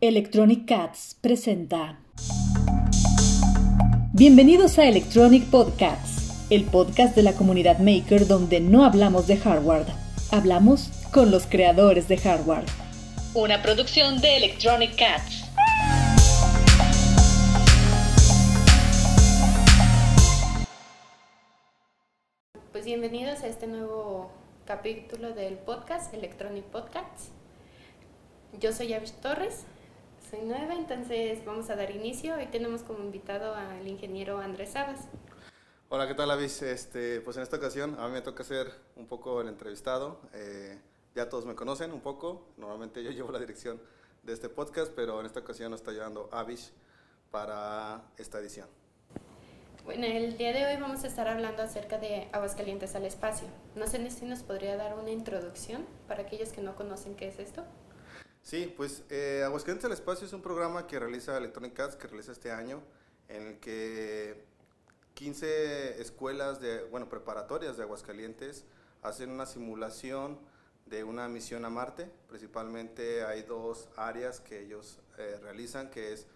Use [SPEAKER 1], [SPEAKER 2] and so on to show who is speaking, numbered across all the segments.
[SPEAKER 1] Electronic Cats presenta. Bienvenidos a Electronic Podcasts, el podcast de la comunidad maker donde no hablamos de hardware, hablamos con los creadores de hardware. Una producción de Electronic Cats.
[SPEAKER 2] Pues bienvenidos a este nuevo capítulo del podcast, Electronic Podcasts. Yo soy Avish Torres, soy nueva, entonces vamos a dar inicio. Hoy tenemos como invitado al ingeniero Andrés Sabas.
[SPEAKER 3] Hola, ¿qué tal, Avis? Este, pues en esta ocasión a mí me toca ser un poco el entrevistado. Eh, ya todos me conocen un poco. Normalmente yo llevo la dirección de este podcast, pero en esta ocasión nos está llevando Avish para esta edición.
[SPEAKER 2] Bueno, el día de hoy vamos a estar hablando acerca de Aguascalientes al espacio. No sé si nos podría dar una introducción para aquellos que no conocen qué es esto.
[SPEAKER 3] Sí, pues eh, Aguascalientes al Espacio es un programa que realiza Electronic Cats, que realiza este año, en el que 15 escuelas, de, bueno, preparatorias de Aguascalientes hacen una simulación de una misión a Marte. Principalmente hay dos áreas que ellos eh, realizan, que es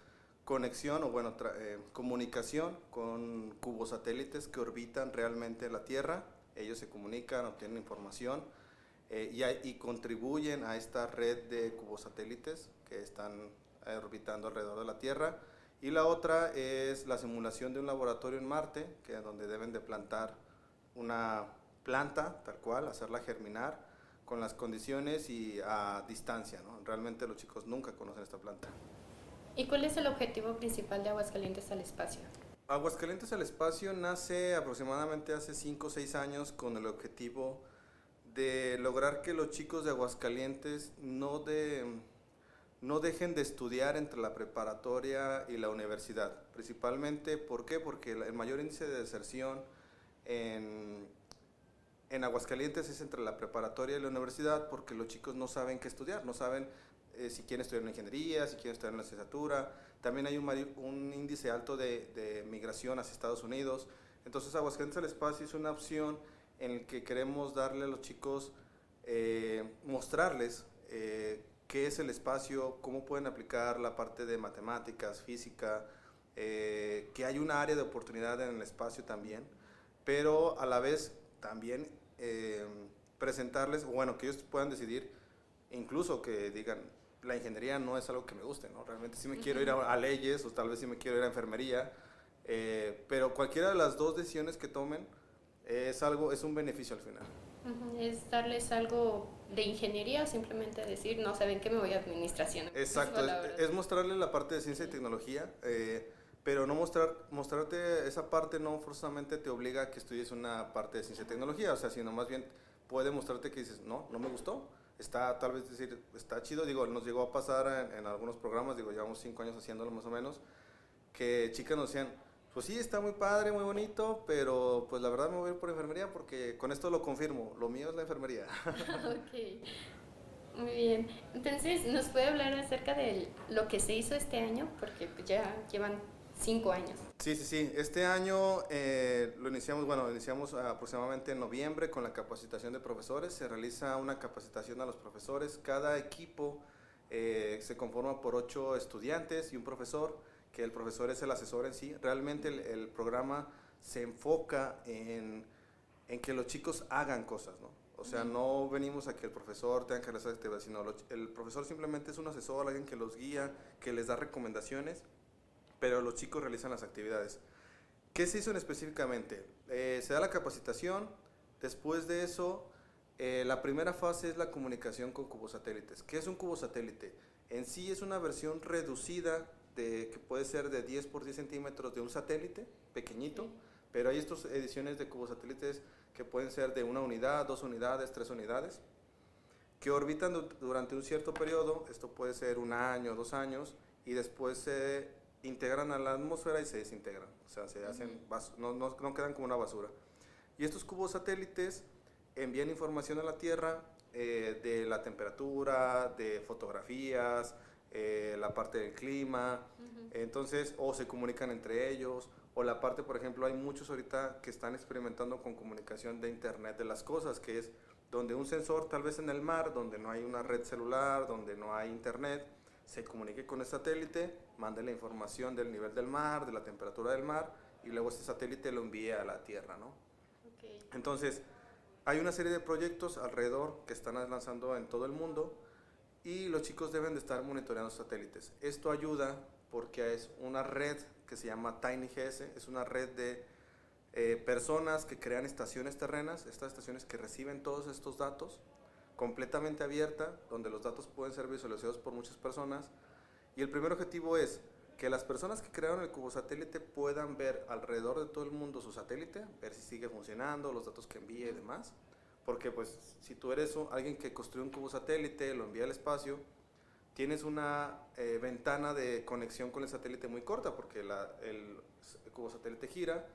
[SPEAKER 3] conexión o bueno, eh, comunicación con cubos satélites que orbitan realmente la Tierra. Ellos se comunican, obtienen información eh, y, contribuyen a esta red de cubosatélites que están orbitando alrededor de la Tierra. Y la otra es la simulación de un laboratorio en Marte, que es donde deben de plantar una planta, tal cual, hacerla germinar con las condiciones y a distancia. ¿no? Realmente los chicos nunca conocen esta planta.
[SPEAKER 2] ¿Y cuál es el objetivo principal de Aguascalientes al Espacio?
[SPEAKER 3] Aguascalientes al Espacio nace aproximadamente hace 5 o 6 años con el objetivo de lograr que los chicos de Aguascalientes no, de, no dejen de estudiar entre la preparatoria y la universidad. Principalmente, ¿por qué? Porque el mayor índice de deserción en, en Aguascalientes es entre la preparatoria y la universidad porque los chicos no saben qué estudiar, no saben eh, si quieren estudiar en ingeniería, si quieren estudiar en la licenciatura. También hay un, un índice alto de, de migración hacia Estados Unidos. Entonces Aguascalientes al Espacio es una opción en el que queremos darle a los chicos, eh, mostrarles eh, qué es el espacio, cómo pueden aplicar la parte de matemáticas, física, eh, que hay una área de oportunidad en el espacio también, pero a la vez también presentarles, bueno, que ellos puedan decidir, incluso que digan, la ingeniería no es algo que me guste, ¿no? Realmente sí me quiero ir a, a, leyes o tal vez sí me quiero ir a enfermería, pero cualquiera de las dos decisiones que tomen, es algo, es un beneficio al final.
[SPEAKER 2] Es darles algo de ingeniería o simplemente decir, no saben que me voy a administración.
[SPEAKER 3] Exacto, es, mostrarles la parte de ciencia y tecnología, eh, pero no mostrar, mostrarte esa parte no forzosamente te obliga a que estudies una parte de ciencia y tecnología, o sea, sino más bien puede mostrarte que dices, no, no me gustó, está tal vez decir, está chido, digo, nos llegó a pasar en, en algunos programas, digo, llevamos cinco años haciéndolo más o menos, que chicas nos decían, pues sí, está muy padre, muy bonito, pero pues la verdad me voy a ir por enfermería porque con esto lo confirmo, lo mío es la enfermería.
[SPEAKER 2] ok, muy bien. Entonces, ¿nos puede hablar acerca de lo que se hizo este año? Porque pues, ya llevan cinco años.
[SPEAKER 3] Sí, sí, sí. Este año eh, lo iniciamos, bueno, iniciamos aproximadamente en noviembre con la capacitación de profesores. Se realiza una capacitación a los profesores. Cada equipo eh, se conforma por ocho estudiantes y un profesor que el profesor es el asesor en sí. Realmente el, programa se enfoca en, en, que los chicos hagan cosas, ¿no? O sea, no venimos a que el profesor tenga que realizar actividades, sino el profesor simplemente es un asesor, alguien que los guía, que les da recomendaciones, pero los chicos realizan las actividades. ¿Qué se hizo en específicamente? Eh, se da la capacitación, después de eso, eh, la primera fase es la comunicación con cubosatélites. ¿Qué es un cubosatélite? En sí es una versión reducida que puede ser de 10 por 10 centímetros de un satélite pequeñito, pero hay estas ediciones de cubos satélites que pueden ser de una unidad, dos unidades, tres unidades, que orbitan durante un cierto periodo, esto puede ser un año, dos años, y después se integran a la atmósfera y se desintegran, o sea, se hacen, no, no, no quedan como una basura. Y estos cubos satélites envían información a la Tierra eh, de la temperatura, de fotografías, eh, la parte del clima, entonces, o se comunican entre ellos, o la parte, por ejemplo, hay muchos ahorita que están experimentando con comunicación de Internet de las cosas, que es donde un sensor tal vez en el mar, donde no hay una red celular, donde no hay Internet, se comunique con el satélite, mande la información del nivel del mar, de la temperatura del mar, y luego ese satélite lo envíe a la Tierra, ¿no? Entonces, hay una serie de proyectos alrededor que están lanzando en todo el mundo y los chicos deben de estar monitoreando satélites. Esto ayuda porque es una red que se llama TinyGS, es una red de eh, personas que crean estaciones terrenas, estas estaciones que reciben todos estos datos, completamente abierta, donde los datos pueden ser visualizados por muchas personas. Y el primer objetivo es que las personas que crearon el cubo satélite puedan ver alrededor de todo el mundo su satélite, ver si sigue funcionando, los datos que envía y demás. Porque pues si tú eres alguien que construyó un cubo satélite, lo envía al espacio, tienes una eh, ventana de conexión con el satélite muy corta porque el, el cubo satélite gira,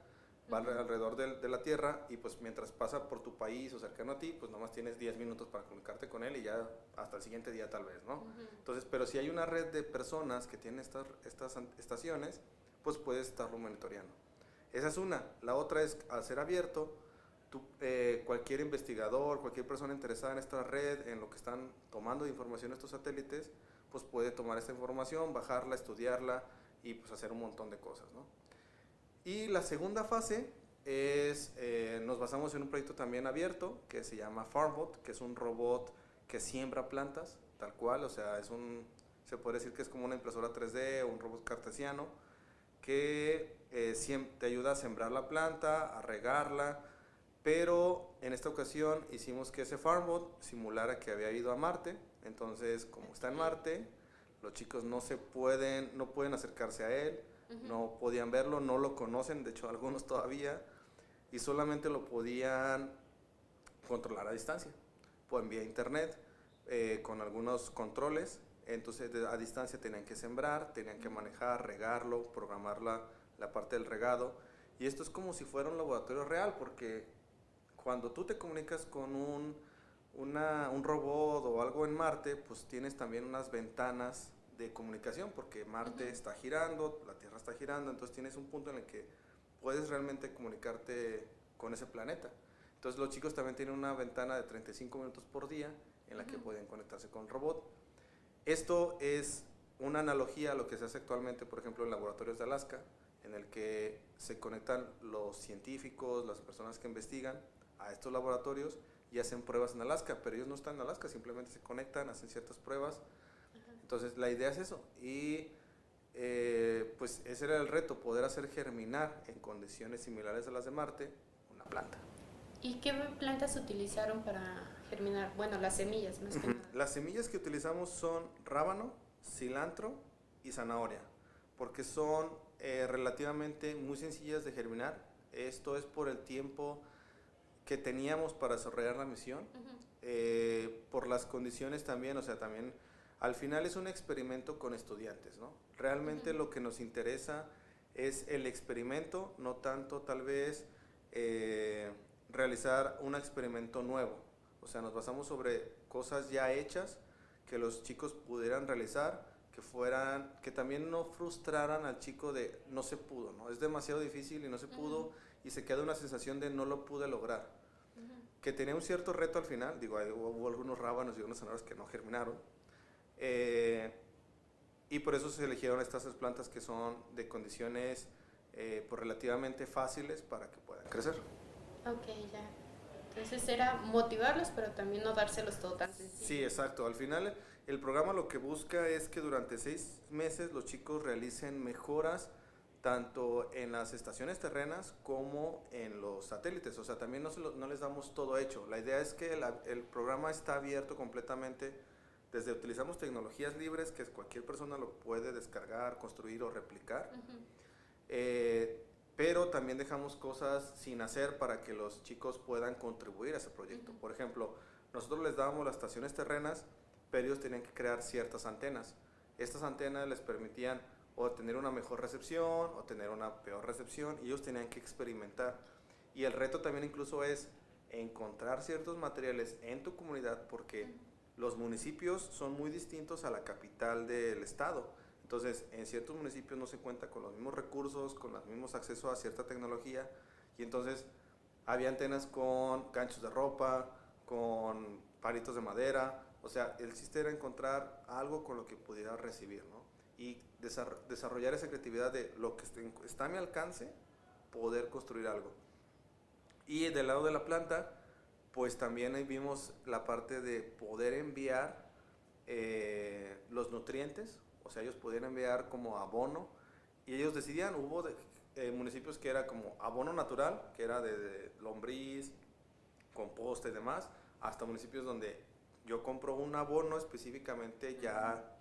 [SPEAKER 3] va alrededor de, la Tierra y pues mientras pasa por tu país o cercano a ti, pues nomás tienes 10 minutos para comunicarte con él y ya hasta el siguiente día tal vez, ¿no? Entonces, pero si hay una red de personas que tienen estas, estas estaciones, pues puedes estarlo monitoreando. Esa es una. La otra es, al ser abierto, tú, eh, cualquier investigador, cualquier persona interesada en esta red, en lo que están tomando de información estos satélites, pues puede tomar esta información, bajarla, estudiarla y pues hacer un montón de cosas, ¿no? Y la segunda fase es, eh, nos basamos en un proyecto también abierto que se llama FarmBot, que es un robot que siembra plantas, tal cual, o sea, es un, se puede decir que es como una impresora 3D o un robot cartesiano que eh, te ayuda a sembrar la planta, a regarla, pero en esta ocasión hicimos que ese FarmBot simulara que había ido a Marte, entonces como está en Marte, los chicos no se pueden, no pueden acercarse a él, no podían verlo, no lo conocen, de hecho algunos todavía, y solamente lo podían controlar a distancia, por vía internet, eh, con algunos controles, entonces a distancia tenían que sembrar, tenían que manejar, regarlo, programar la, la parte del regado, y esto es como si fuera un laboratorio real, porque cuando tú te comunicas con un, una, un robot o algo en Marte, pues tienes también unas ventanas de comunicación, porque Marte está girando, la Tierra está girando, entonces tienes un punto en el que puedes realmente comunicarte con ese planeta. Entonces los chicos también tienen una ventana de 35 minutos por día en la que pueden conectarse con el robot. Esto es una analogía a lo que se hace actualmente, por ejemplo, en laboratorios de Alaska, en el que se conectan los científicos, las personas que investigan a estos laboratorios y hacen pruebas en Alaska, pero ellos no están en Alaska, simplemente se conectan, hacen ciertas pruebas entonces la idea es eso. Y eh, pues ese era el reto, poder hacer germinar en condiciones similares a las de Marte una planta.
[SPEAKER 2] ¿Y qué plantas utilizaron para germinar? Bueno, las semillas más que nada.
[SPEAKER 3] Las semillas que utilizamos son rábano, cilantro y zanahoria, porque son eh, relativamente muy sencillas de germinar. Esto es por el tiempo que teníamos para desarrollar la misión, eh, por las condiciones también, o sea, también al final es un experimento con estudiantes, ¿no? Realmente lo que nos interesa es el experimento, no tanto tal vez eh, realizar un experimento nuevo. O sea, nos basamos sobre cosas ya hechas que los chicos pudieran realizar, que fueran, que también no frustraran al chico de no se pudo, ¿no? Es demasiado difícil y no se pudo y se queda una sensación de no lo pude lograr. Que tenía un cierto reto al final, digo, hubo algunos rábanos y unos zanahorias que no germinaron, eh, y por eso se eligieron estas plantas que son de condiciones eh, pues relativamente fáciles para que puedan crecer.
[SPEAKER 2] Ok, ya. Entonces era motivarlos, pero también no dárselos todo tan sencillo.
[SPEAKER 3] Sí, exacto. Al final el programa lo que busca es que durante seis meses los chicos realicen mejoras tanto en las estaciones terrenas como en los satélites. O sea, también no, no les damos todo hecho. La idea es que el programa está abierto completamente desde utilizamos tecnologías libres que cualquier persona lo puede descargar, construir o replicar. Eh, pero también dejamos cosas sin hacer para que los chicos puedan contribuir a ese proyecto. Por ejemplo, nosotros les dábamos las estaciones terrenas, pero ellos tenían que crear ciertas antenas. Estas antenas les permitían o tener una mejor recepción o tener una peor recepción y ellos tenían que experimentar. Y el reto también incluso es encontrar ciertos materiales en tu comunidad porque los municipios son muy distintos a la capital del estado. Entonces, en ciertos municipios no se cuenta con los mismos recursos, con los mismos accesos a cierta tecnología, y entonces había antenas con ganchos de ropa, con palitos de madera, o O sea, el chiste era encontrar algo con lo que pudiera recibir, ¿no? Y desarrollar esa creatividad de lo que está a mi alcance, poder construir algo. Y del lado de la planta, pues también vimos la parte de poder enviar eh, los nutrientes, o sea, ellos podían enviar como abono, y ellos decidían, hubo eh, municipios que era como abono natural, que era de, lombriz, composta y demás, hasta municipios donde yo compro un abono específicamente ya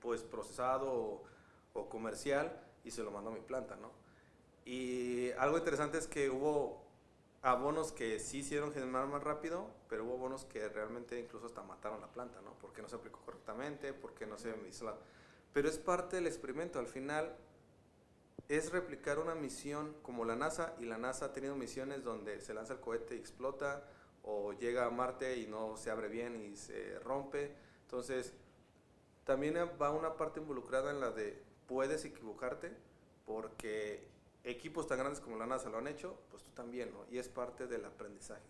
[SPEAKER 3] pues procesado o, comercial y se lo mando a mi planta, ¿no? Y algo interesante es que hubo abonos que sí hicieron generar más rápido, pero hubo abonos que realmente incluso hasta mataron la planta, ¿no? Porque no se aplicó correctamente, porque no se hizo la... Pero es parte del experimento, al final es replicar una misión como la NASA, y la NASA ha tenido misiones donde se lanza el cohete y explota, o llega a Marte y no se abre bien y se rompe. Entonces, también va una parte involucrada en la de puedes equivocarte, porque equipos tan grandes como la NASA lo han hecho, pues tú también, ¿no? Y es parte del aprendizaje.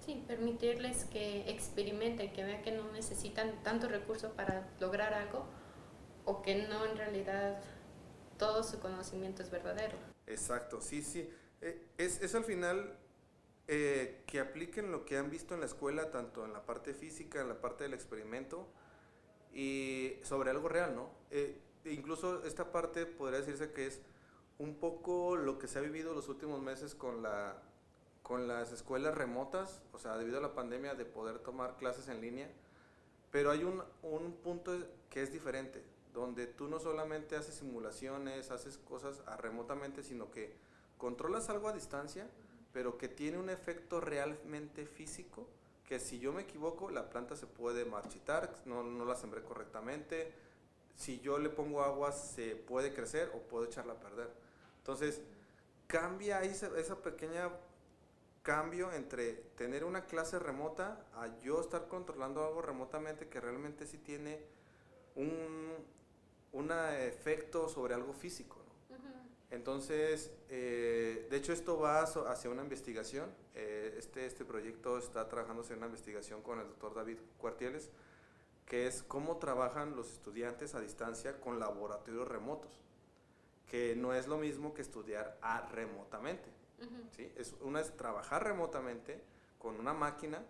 [SPEAKER 2] Sí, permitirles que experimenten, que vean que no necesitan tanto recurso para lograr algo o que no en realidad todo su conocimiento es verdadero.
[SPEAKER 3] Exacto, sí, sí. Eh, es, es, al final eh, que apliquen lo que han visto en la escuela, tanto en la parte física, en la parte del experimento, y sobre algo real, ¿no? Eh, incluso esta parte podría decirse que es un poco lo que se ha vivido los últimos meses con, la, con las escuelas remotas, o sea, debido a la pandemia de poder tomar clases en línea, pero hay un, un punto que es diferente, donde tú no solamente haces simulaciones, haces cosas remotamente, sino que controlas algo a distancia, pero que tiene un efecto realmente físico, que si yo me equivoco, la planta se puede marchitar, no, no la sembré correctamente, si yo le pongo agua se puede crecer o puedo echarla a perder. Entonces, cambia esa, esa pequeña cambio entre tener una clase remota a yo estar controlando algo remotamente que realmente sí tiene un, un efecto sobre algo físico. Entonces, eh, de hecho esto va hacia una investigación. Eh, este, este proyecto está trabajándose en una investigación con el doctor David Cuartieles, que es cómo trabajan los estudiantes a distancia con laboratorios remotos, que no es lo mismo que estudiar a remotamente. ¿sí? es, una es trabajar remotamente con una máquina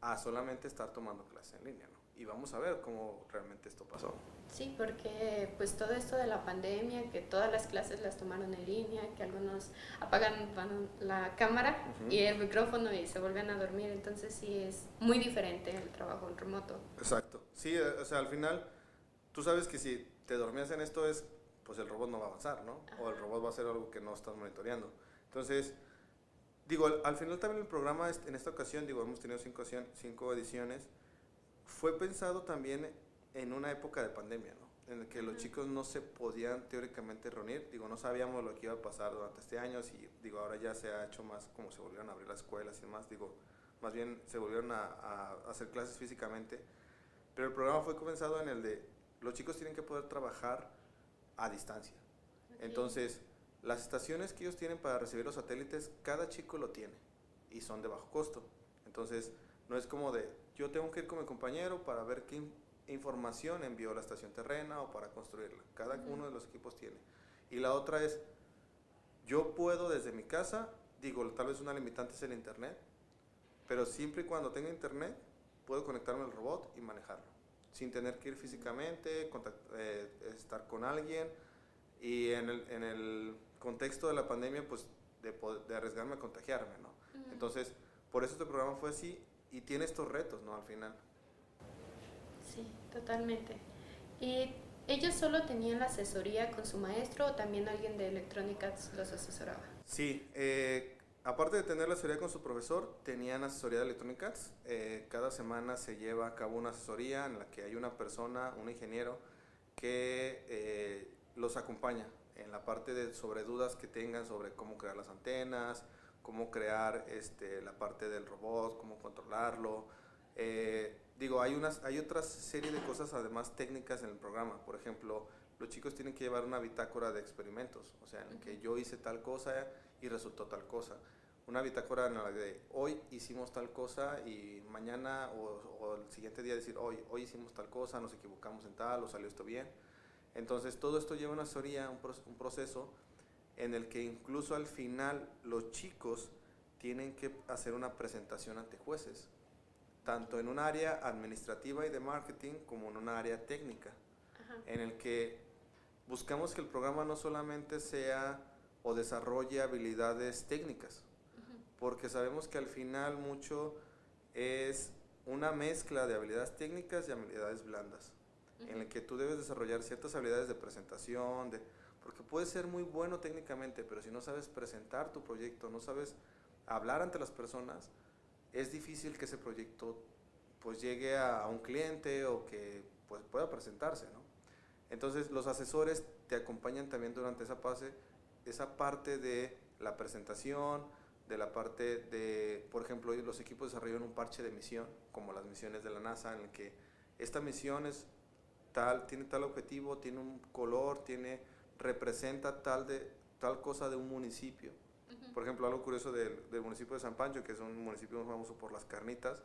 [SPEAKER 3] a solamente estar tomando clase en línea. Y vamos a ver cómo realmente esto pasó.
[SPEAKER 2] Sí, porque pues todo esto de la pandemia, que todas las clases las tomaron en línea, que algunos apagan la cámara y el micrófono y se vuelven a dormir, entonces sí es muy diferente el trabajo en remoto.
[SPEAKER 3] Exacto, sí, eh, o sea, al final tú sabes que si te dormías en esto es, pues el robot no va a avanzar, ¿no? O el robot va a hacer algo que no estás monitoreando. Entonces, digo, al, final también el programa en esta ocasión, digo, hemos tenido cinco, cinco ediciones, fue pensado también en una época de pandemia, ¿no? En el que los chicos no se podían teóricamente reunir. Digo, no sabíamos lo que iba a pasar durante este año y digo, ahora ya se ha hecho más como se volvieron a abrir las escuelas y demás. Digo, más bien se volvieron a, hacer clases físicamente. Pero el programa fue comenzado en el de los chicos tienen que poder trabajar a distancia. Entonces, las estaciones que ellos tienen para recibir los satélites, cada chico lo tiene y son de bajo costo. Entonces, no es como de yo tengo que ir con mi compañero para ver qué información envió la estación terrena o para construirla. Cada uno de los equipos tiene. Y la otra es, yo puedo desde mi casa, digo, tal vez una limitante es el internet, pero siempre y cuando tenga internet, puedo conectarme al robot y manejarlo, sin tener que ir físicamente, eh, estar con alguien. Y en el, en el, contexto de la pandemia, pues de, de arriesgarme a contagiarme, ¿no? Entonces, por eso este programa fue así y tiene estos retos, ¿no? Al final.
[SPEAKER 2] Sí, totalmente. ¿Y ellos solo tenían la asesoría con su maestro o también alguien de electrónica los asesoraba?
[SPEAKER 3] Sí, eh, aparte de tener la asesoría con su profesor, tenían asesoría de electrónica. Eh, cada semana se lleva a cabo una asesoría en la que hay una persona, un ingeniero, que eh, los acompaña en la parte de sobre dudas que tengan sobre cómo crear las antenas, cómo crear este, la parte del robot, cómo controlarlo. Eh, digo, hay, unas, hay otra serie de cosas además técnicas en el programa. Por ejemplo, los chicos tienen que llevar una bitácora de experimentos, o sea, en que yo hice tal cosa y resultó tal cosa. una bitácora en la de hoy hicimos tal cosa y mañana o, el siguiente día decir hoy, hoy hicimos tal cosa, nos equivocamos en tal o salió esto bien. Entonces todo esto lleva una asesoría, un, un proceso en el que incluso al final los chicos tienen que hacer una presentación ante jueces, tanto en un área administrativa y de marketing como en un área técnica, en el que buscamos que el programa no solamente sea o desarrolle habilidades técnicas, porque sabemos que al final mucho es una mezcla de habilidades técnicas y habilidades blandas, en el que tú debes desarrollar ciertas habilidades de presentación, de, porque puedes ser muy bueno técnicamente, pero si no sabes presentar tu proyecto, no sabes hablar ante las personas, es difícil que ese proyecto pues llegue a, un cliente o que pues, pueda presentarse, ¿no? Entonces los asesores te acompañan también durante esa fase, esa parte de la presentación, de la parte de, por ejemplo, los equipos desarrollan un parche de misión, como las misiones de la NASA, en el que esta misión es tal, tiene tal objetivo, tiene un color, tiene, representa tal, de, tal cosa de un municipio. Por ejemplo, algo curioso del, municipio de San Pancho, que es un municipio muy famoso por las carnitas,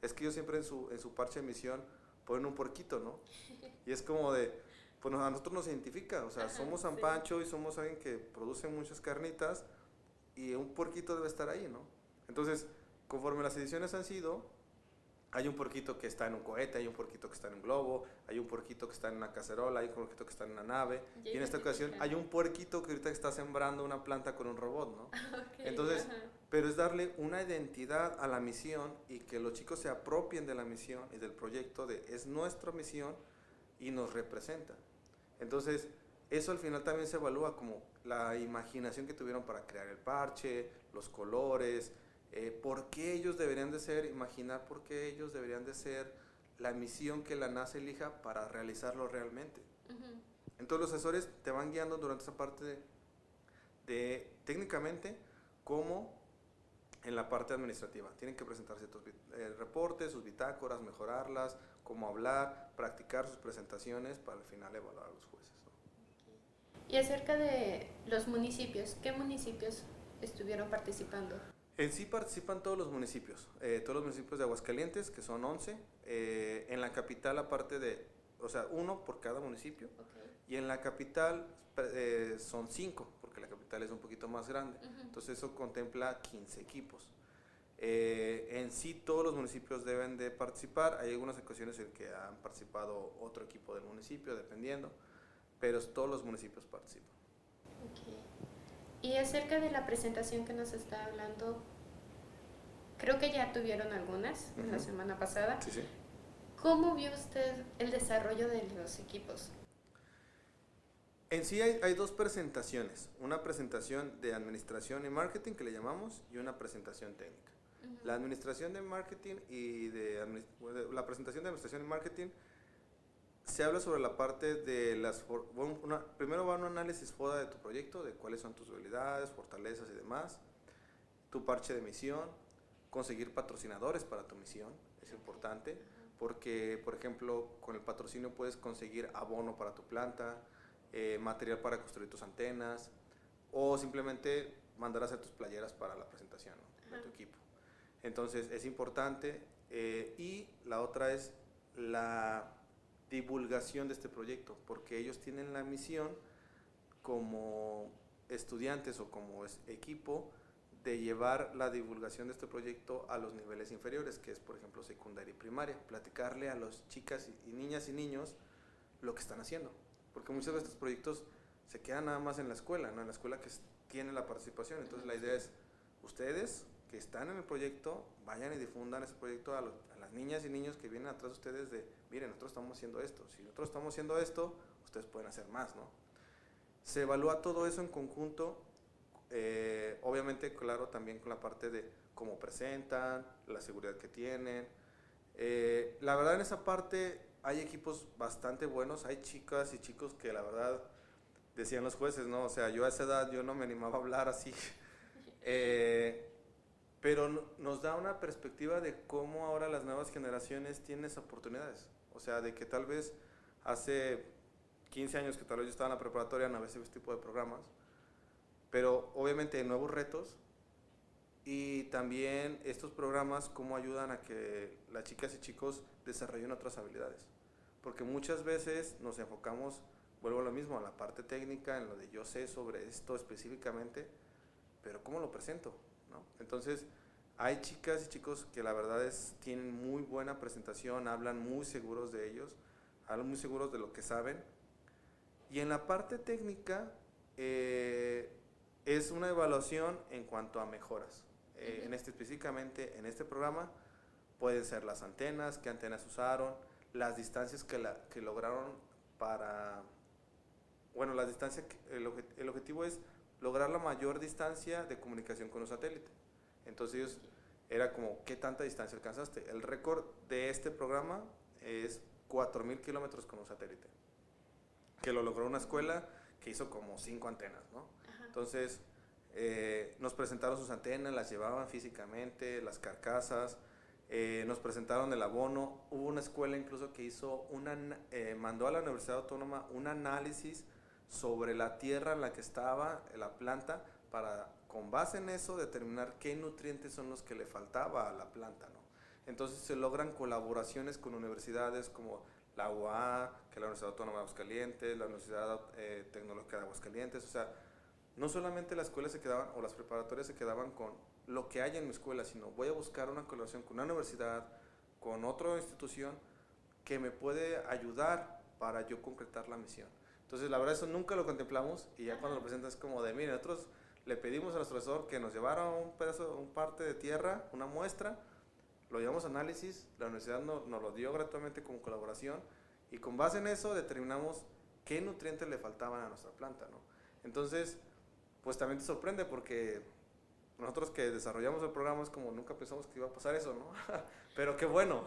[SPEAKER 3] es que ellos siempre en su, en su parche de misión ponen un porquito, ¿no? Y es como de, pues a nosotros nos identifica, o sea, somos San Pancho y somos alguien que produce muchas carnitas, y un porquito debe estar ahí, ¿no? Entonces, conforme las ediciones han sido, hay un porquito que está en un cohete, hay un porquito que está en un globo, hay un porquito que está en una cacerola, hay un porquito que está en una nave, y, en esta ocasión hay un porquito que ahorita está sembrando una planta con un robot, ¿no? Entonces, pero es darle una identidad a la misión y que los chicos se apropien de la misión y del proyecto de es nuestra misión y nos representa. Entonces, eso al final también se evalúa como la imaginación que tuvieron para crear el parche, los colores, eh, por qué ellos deberían de ser, imaginar por qué ellos deberían de ser la misión que la NASA elija para realizarlo realmente. Entonces los asesores te van guiando durante esa parte de, técnicamente como en la parte administrativa. Tienen que presentar ciertos eh, reportes, sus bitácoras, mejorarlas, cómo hablar, practicar sus presentaciones para al final evaluar a los jueces.
[SPEAKER 2] Y acerca de los municipios, ¿qué municipios estuvieron participando?
[SPEAKER 3] En sí participan todos los municipios, eh, todos los municipios de Aguascalientes, que son 11. Eh, en la capital, aparte de, o sea, uno por cada municipio. Y en la capital eh, son 5, porque la capital es un poquito más grande. Entonces eso contempla 15 equipos. en sí todos los municipios deben de participar. Hay algunas ocasiones en que han participado otro equipo del municipio, dependiendo pero todos los municipios participan.
[SPEAKER 2] Y acerca de la presentación que nos está hablando, creo que ya tuvieron algunas la semana pasada. Sí, sí. ¿Cómo vio usted el desarrollo de los equipos?
[SPEAKER 3] En sí hay, hay, dos presentaciones, una presentación de administración y marketing que le llamamos y una presentación técnica. La administración de marketing y de la presentación de administración y marketing se habla sobre la parte de las... primero va un análisis FODA de tu proyecto, de cuáles son tus habilidades, fortalezas y demás, tu parche de misión, conseguir patrocinadores para tu misión, es importante, porque, por ejemplo, con el patrocinio puedes conseguir abono para tu planta, eh, material para construir tus antenas, o simplemente mandar a hacer tus playeras para la presentación de tu equipo. Entonces, es importante. Eh, y la otra es la divulgación de este proyecto, porque ellos tienen la misión como estudiantes o como equipo de llevar la divulgación de este proyecto a los niveles inferiores, que es por ejemplo secundaria y primaria, platicarle a las chicas y niñas y niños lo que están haciendo, porque muchos de estos proyectos se quedan nada más en la escuela, ¿no? en la escuela que tiene la participación, entonces la idea es ustedes que están en el proyecto, vayan y difundan ese proyecto a, las niñas y niños que vienen atrás de ustedes de, miren, nosotros estamos haciendo esto, si nosotros estamos haciendo esto, ustedes pueden hacer más, ¿no? Se evalúa todo eso en conjunto, eh, obviamente, claro, también con la parte de cómo presentan, la seguridad que tienen. Eh, la verdad en esa parte hay equipos bastante buenos, hay chicas y chicos que la verdad decían los jueces, ¿no? O sea, yo a esa edad yo no me animaba a hablar así. Eh, pero nos da una perspectiva de cómo ahora las nuevas generaciones tienen esas oportunidades. O sea, de que tal vez hace 15 años que tal vez yo estaba en la preparatoria, no había ese tipo de programas, pero obviamente hay nuevos retos y también estos programas cómo ayudan a que las chicas y chicos desarrollen otras habilidades. Porque muchas veces nos enfocamos, vuelvo a lo mismo, a la parte técnica, en lo de yo sé sobre esto específicamente, pero ¿cómo lo presento? ¿No? Entonces, hay chicas y chicos que la verdad es, tienen muy buena presentación, hablan muy seguros de ellos, hablan muy seguros de lo que saben. Y en la parte técnica eh, es una evaluación en cuanto a mejoras. Eh, en este, específicamente en este programa pueden ser las antenas, qué antenas usaron, las distancias que, la, que lograron para... Bueno, la distancia, el, el objetivo es lograr la mayor distancia de comunicación con un satélite. Entonces era como, ¿qué tanta distancia alcanzaste? El récord de este programa es 4.000 kilómetros con un satélite, que lo logró una escuela que hizo como 5 antenas, ¿no? Entonces, eh, nos presentaron sus antenas, las llevaban físicamente, las carcasas, eh, nos presentaron el abono, hubo una escuela incluso que hizo una, eh, mandó a la Universidad Autónoma un análisis sobre la tierra en la que estaba la planta para con base en eso determinar qué nutrientes son los que le faltaba a la planta, ¿no? Entonces se logran colaboraciones con universidades como la UA, que es la Universidad Autónoma de Aguascalientes, la Universidad eh, Tecnológica de Aguascalientes, o sea, no solamente las escuelas se quedaban o las preparatorias se quedaban con lo que hay en mi escuela, sino voy a buscar una colaboración con una universidad, con otra institución que me puede ayudar para yo concretar la misión. Entonces, la verdad, eso nunca lo contemplamos y ya cuando lo presentas es como de, mire, nosotros le pedimos a nuestro profesor que nos llevara un pedazo, un parte de tierra, una muestra, lo llevamos a análisis, la universidad nos lo dio gratuitamente como colaboración y con base en eso determinamos qué nutrientes le faltaban a nuestra planta, ¿no? Entonces, pues también te sorprende porque nosotros que desarrollamos el programa es como nunca pensamos que iba a pasar eso, ¿no? Pero qué bueno.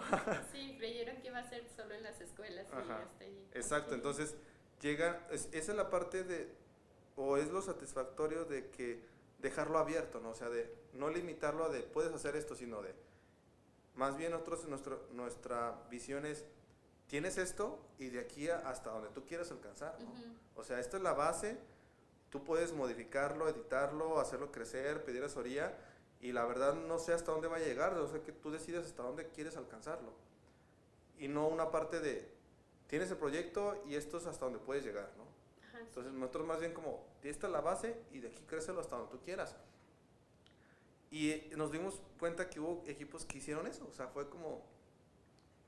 [SPEAKER 2] sí, creyeron que iba a ser solo en las escuelas y hasta ahí.
[SPEAKER 3] Exacto, entonces llega, esa es la parte de, o es lo satisfactorio de que dejarlo abierto, ¿no? O sea, de no limitarlo a de puedes hacer esto, sino de, más bien nosotros, nuestro, nuestra visión es, tienes esto y de aquí hasta donde tú quieras alcanzar, ¿no? O sea, esta es la base Tú puedes modificarlo, editarlo, hacerlo crecer, pedir asesoría y la verdad no sé hasta dónde va a llegar, o sea que tú decides hasta dónde quieres alcanzarlo. Y no una parte de, tienes el proyecto y esto es hasta donde puedes llegar, ¿no? Entonces nosotros más bien como, esta es la base y de aquí crécelo hasta donde tú quieras. Y nos dimos cuenta que hubo equipos que hicieron eso, o sea, fue como,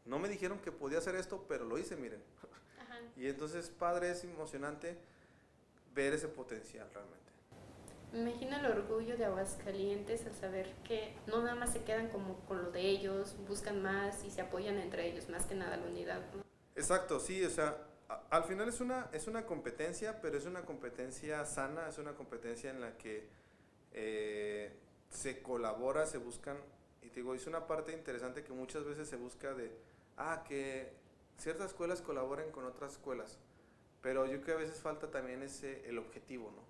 [SPEAKER 3] no me dijeron que podía hacer esto, pero lo hice, miren. Y entonces, padre, es emocionante ver ese potencial realmente.
[SPEAKER 2] Me imagino el orgullo de Aguascalientes al saber que no nada más se quedan como con lo de ellos, buscan más y se apoyan entre ellos, más que nada la unidad.
[SPEAKER 3] Exacto, sí, o sea, al final es una, es una competencia, pero es una competencia sana, es una competencia en la que eh, se colabora, se buscan, y te digo, es una parte interesante que muchas veces se busca de, ah, que ciertas escuelas colaboren con otras escuelas. Pero yo creo que a veces falta también ese, el objetivo, ¿no?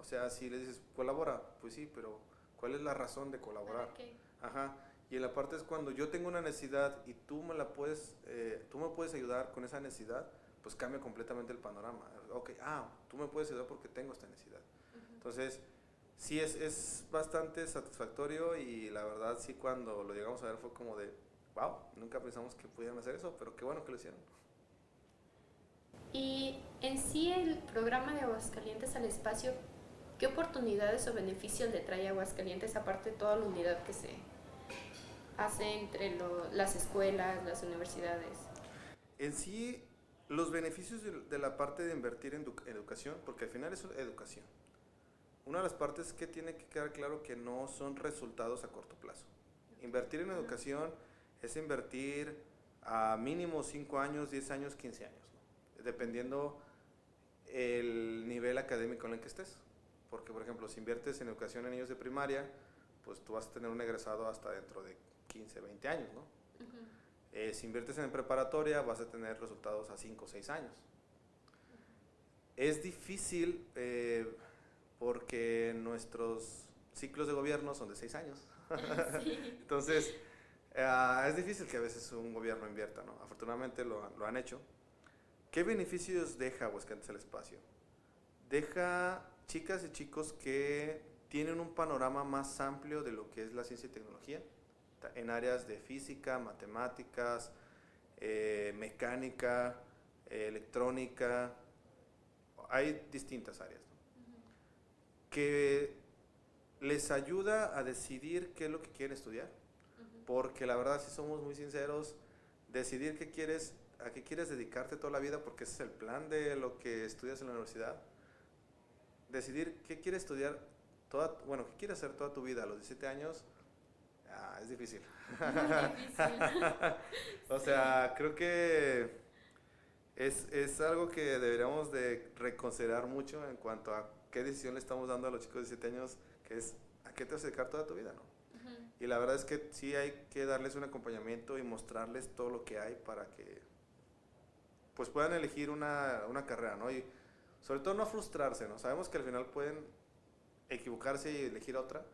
[SPEAKER 3] O sea, si le dices, colabora, pues sí, pero ¿cuál es la razón de colaborar? Ajá. Y la parte es cuando yo tengo una necesidad y tú me la puedes, eh, tú me puedes ayudar con esa necesidad, pues cambia completamente el panorama. Ok, ah, tú me puedes ayudar porque tengo esta necesidad. Entonces, sí es, es bastante satisfactorio y la verdad sí cuando lo llegamos a ver fue como de, wow, nunca pensamos que pudieran hacer eso, pero qué bueno que lo hicieron.
[SPEAKER 2] Y en sí el programa de Aguascalientes al espacio, ¿qué oportunidades o beneficios le trae a Aguascalientes aparte de toda la unidad que se hace entre las escuelas, las universidades?
[SPEAKER 3] En sí, los beneficios de, la parte de invertir en educación, porque al final es educación. Una de las partes que tiene que quedar claro que no son resultados a corto plazo. Invertir en educación es invertir a mínimo 5 años, 10 años, 15 años dependiendo el nivel académico en el que estés. Porque, por ejemplo, si inviertes en educación en niños de primaria, pues tú vas a tener un egresado hasta dentro de 15, 20 años, ¿no? Eh, si inviertes en preparatoria, vas a tener resultados a 5 o 6 años. Es difícil eh, porque nuestros ciclos de gobierno son de 6 años. Entonces, eh, es difícil que a veces un gobierno invierta, ¿no? Afortunadamente lo, lo han hecho ¿Qué beneficios deja Aguascalientes al espacio? Deja chicas y chicos que tienen un panorama más amplio de lo que es la ciencia y tecnología, en áreas de física, matemáticas, eh, mecánica, electrónica, hay distintas áreas, que les ayuda a decidir qué es lo que quieren estudiar, porque la verdad si somos muy sinceros, decidir qué quieres, a qué quieres dedicarte toda la vida, porque ese es el plan de lo que estudias en la universidad, decidir qué quieres estudiar, toda, bueno, qué quieres hacer toda tu vida a los 17 años, ah, es difícil. o sea, creo que es, es, algo que deberíamos de reconsiderar mucho en cuanto a qué decisión le estamos dando a los chicos de 17 años, que es a qué te vas a dedicar toda tu vida, ¿no? Y la verdad es que sí hay que darles un acompañamiento y mostrarles todo lo que hay para que pues puedan elegir una, una carrera, ¿no? Y sobre todo no frustrarse, ¿no? Sabemos que al final pueden equivocarse y elegir otra,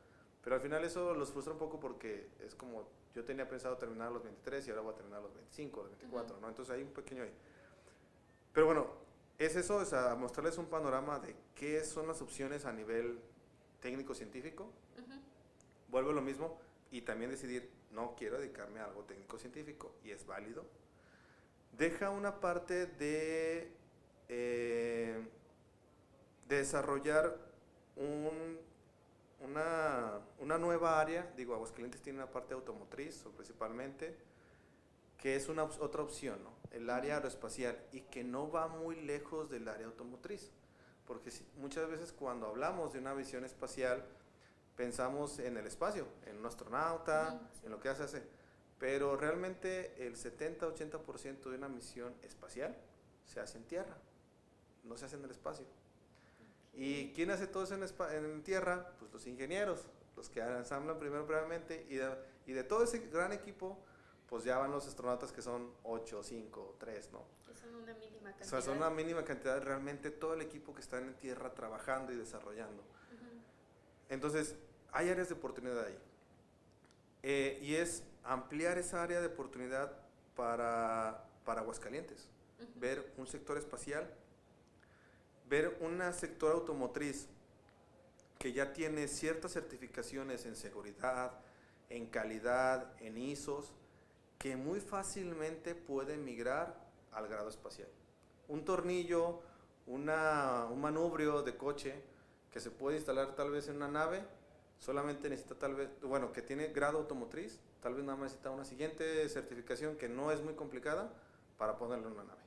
[SPEAKER 3] pero al final eso los frustra un poco porque es como, yo tenía pensado terminar a los 23 y ahora voy a terminar a los 25, a los 24, ¿no? Entonces hay un pequeño ahí. Pero bueno, es eso, es a mostrarles un panorama de qué son las opciones a nivel técnico-científico. Vuelvo a lo mismo y también decidir, no quiero dedicarme a algo técnico-científico y es válido. Deja una parte de, eh, desarrollar un, una, una, nueva área, digo, Aguascalientes tiene una parte automotriz principalmente, que es una otra opción, ¿no? el área aeroespacial, y que no va muy lejos del área automotriz, porque muchas veces cuando hablamos de una visión espacial, pensamos en el espacio, en un astronauta, en lo que hace, hace, pero realmente el 70-80% de una misión espacial se hace en tierra, no se hace en el espacio. ¿Y quién hace todo eso en, en tierra? Pues los ingenieros, los que ensamblan primero previamente, y de, y de todo ese gran equipo, pues ya van los astronautas que son 8, 5, 3, ¿no?
[SPEAKER 2] Que son una mínima cantidad. O
[SPEAKER 3] sea, son una mínima cantidad, realmente todo el equipo que está en tierra trabajando y desarrollando. Entonces, hay áreas de oportunidad ahí. Eh, y es ampliar esa área de oportunidad para, para Aguascalientes. Ver un sector espacial, ver un sector automotriz que ya tiene ciertas certificaciones en seguridad, en calidad, en ISOs, que muy fácilmente puede migrar al grado espacial. Un tornillo, una, un manubrio de coche que se puede instalar tal vez en una nave, solamente necesita tal vez, bueno, que tiene grado automotriz, tal vez nada más necesita una siguiente certificación que no es muy complicada para ponerlo en una nave.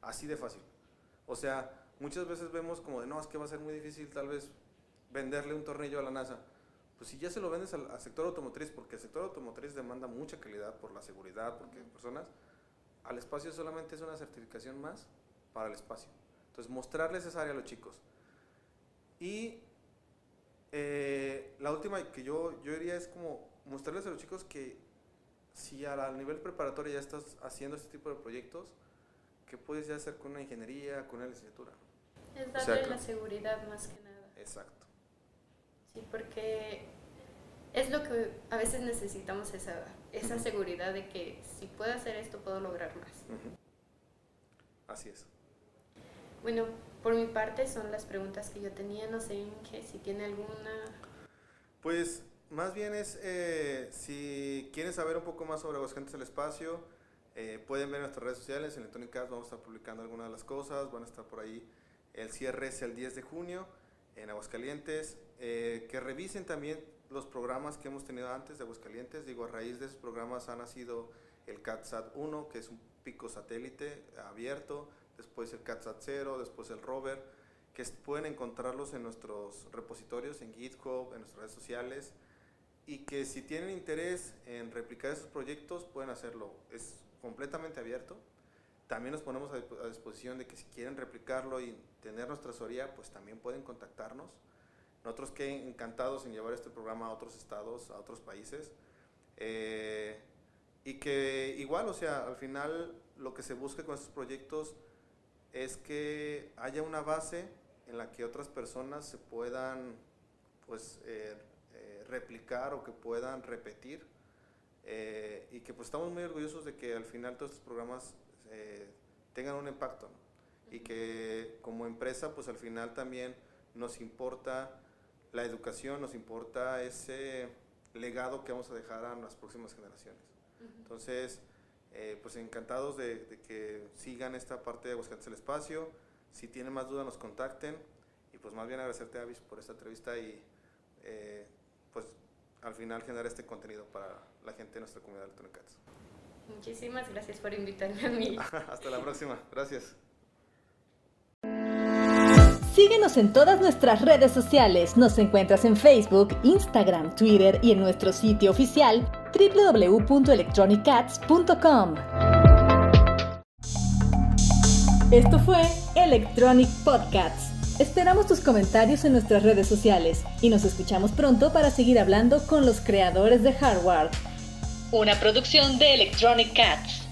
[SPEAKER 3] Así de fácil. O sea, muchas veces vemos como de, no, es que va a ser muy difícil tal vez venderle un tornillo a la NASA pues si ya se lo vendes al, sector automotriz, porque el sector automotriz demanda mucha calidad por la seguridad, porque personas, al espacio solamente es una certificación más para el espacio. Entonces, mostrarles esa área a los chicos. Y eh, la última que yo, yo diría es como mostrarles a los chicos que si a, nivel preparatorio ya estás haciendo este tipo de proyectos, ¿qué puedes ya hacer con una ingeniería, con una licenciatura?
[SPEAKER 2] Es darle la seguridad más que nada.
[SPEAKER 3] Exacto.
[SPEAKER 2] Porque es lo que a veces necesitamos esa, esa seguridad de que si puedo hacer esto, puedo lograr más.
[SPEAKER 3] Así es.
[SPEAKER 2] Bueno, por mi parte son las preguntas que yo tenía, no sé Inge, si tiene alguna...
[SPEAKER 3] Pues más bien es, eh, si quieren saber un poco más sobre Aguascalientes del Espacio, eh, pueden ver nuestras redes sociales, en Electronic vamos a estar publicando algunas de las cosas, van a estar por ahí, el cierre es el 10 de junio en Aguascalientes, eh, que revisen también los programas que hemos tenido antes de Aguascalientes. Digo, a raíz de esos programas ha nacido el CATSAT 1, que es un pico satélite abierto, después el CATSAT 0, después el rover, que pueden encontrarlos en nuestros repositorios, en GitHub, en nuestras redes sociales, y que si tienen interés en replicar esos proyectos, pueden hacerlo. Es completamente abierto. También nos ponemos a disposición de que si quieren replicarlo y tener nuestra asesoría, pues también pueden contactarnos. Nosotros que encantados en llevar este programa a otros estados, a otros países. Eh, y que igual, o sea, al final lo que se busca con estos proyectos es que haya una base en la que otras personas se puedan pues eh, eh, replicar o que puedan repetir y que pues estamos muy orgullosos de que al final todos estos programas tengan un impacto y que como empresa pues al final también nos importa la educación, nos importa ese legado que vamos a dejar a las próximas generaciones. Entonces, eh, pues encantados de, que sigan esta parte de Aguascalientes el Espacio. Si tienen más dudas, nos contacten. Y pues más bien agradecerte, Avis, por esta entrevista y eh, pues al final generar este contenido para la gente de nuestra comunidad de.
[SPEAKER 2] Muchísimas gracias por invitarme a mí.
[SPEAKER 3] Hasta la próxima. Gracias.
[SPEAKER 1] Síguenos en todas nuestras redes sociales. Nos encuentras en Facebook, Instagram, Twitter y en nuestro sitio oficial www.electronicats.com. Esto fue Electronic Podcasts. Esperamos tus comentarios en nuestras redes sociales y nos escuchamos pronto para seguir hablando con los creadores de hardware. Una producción de Electronic Cats.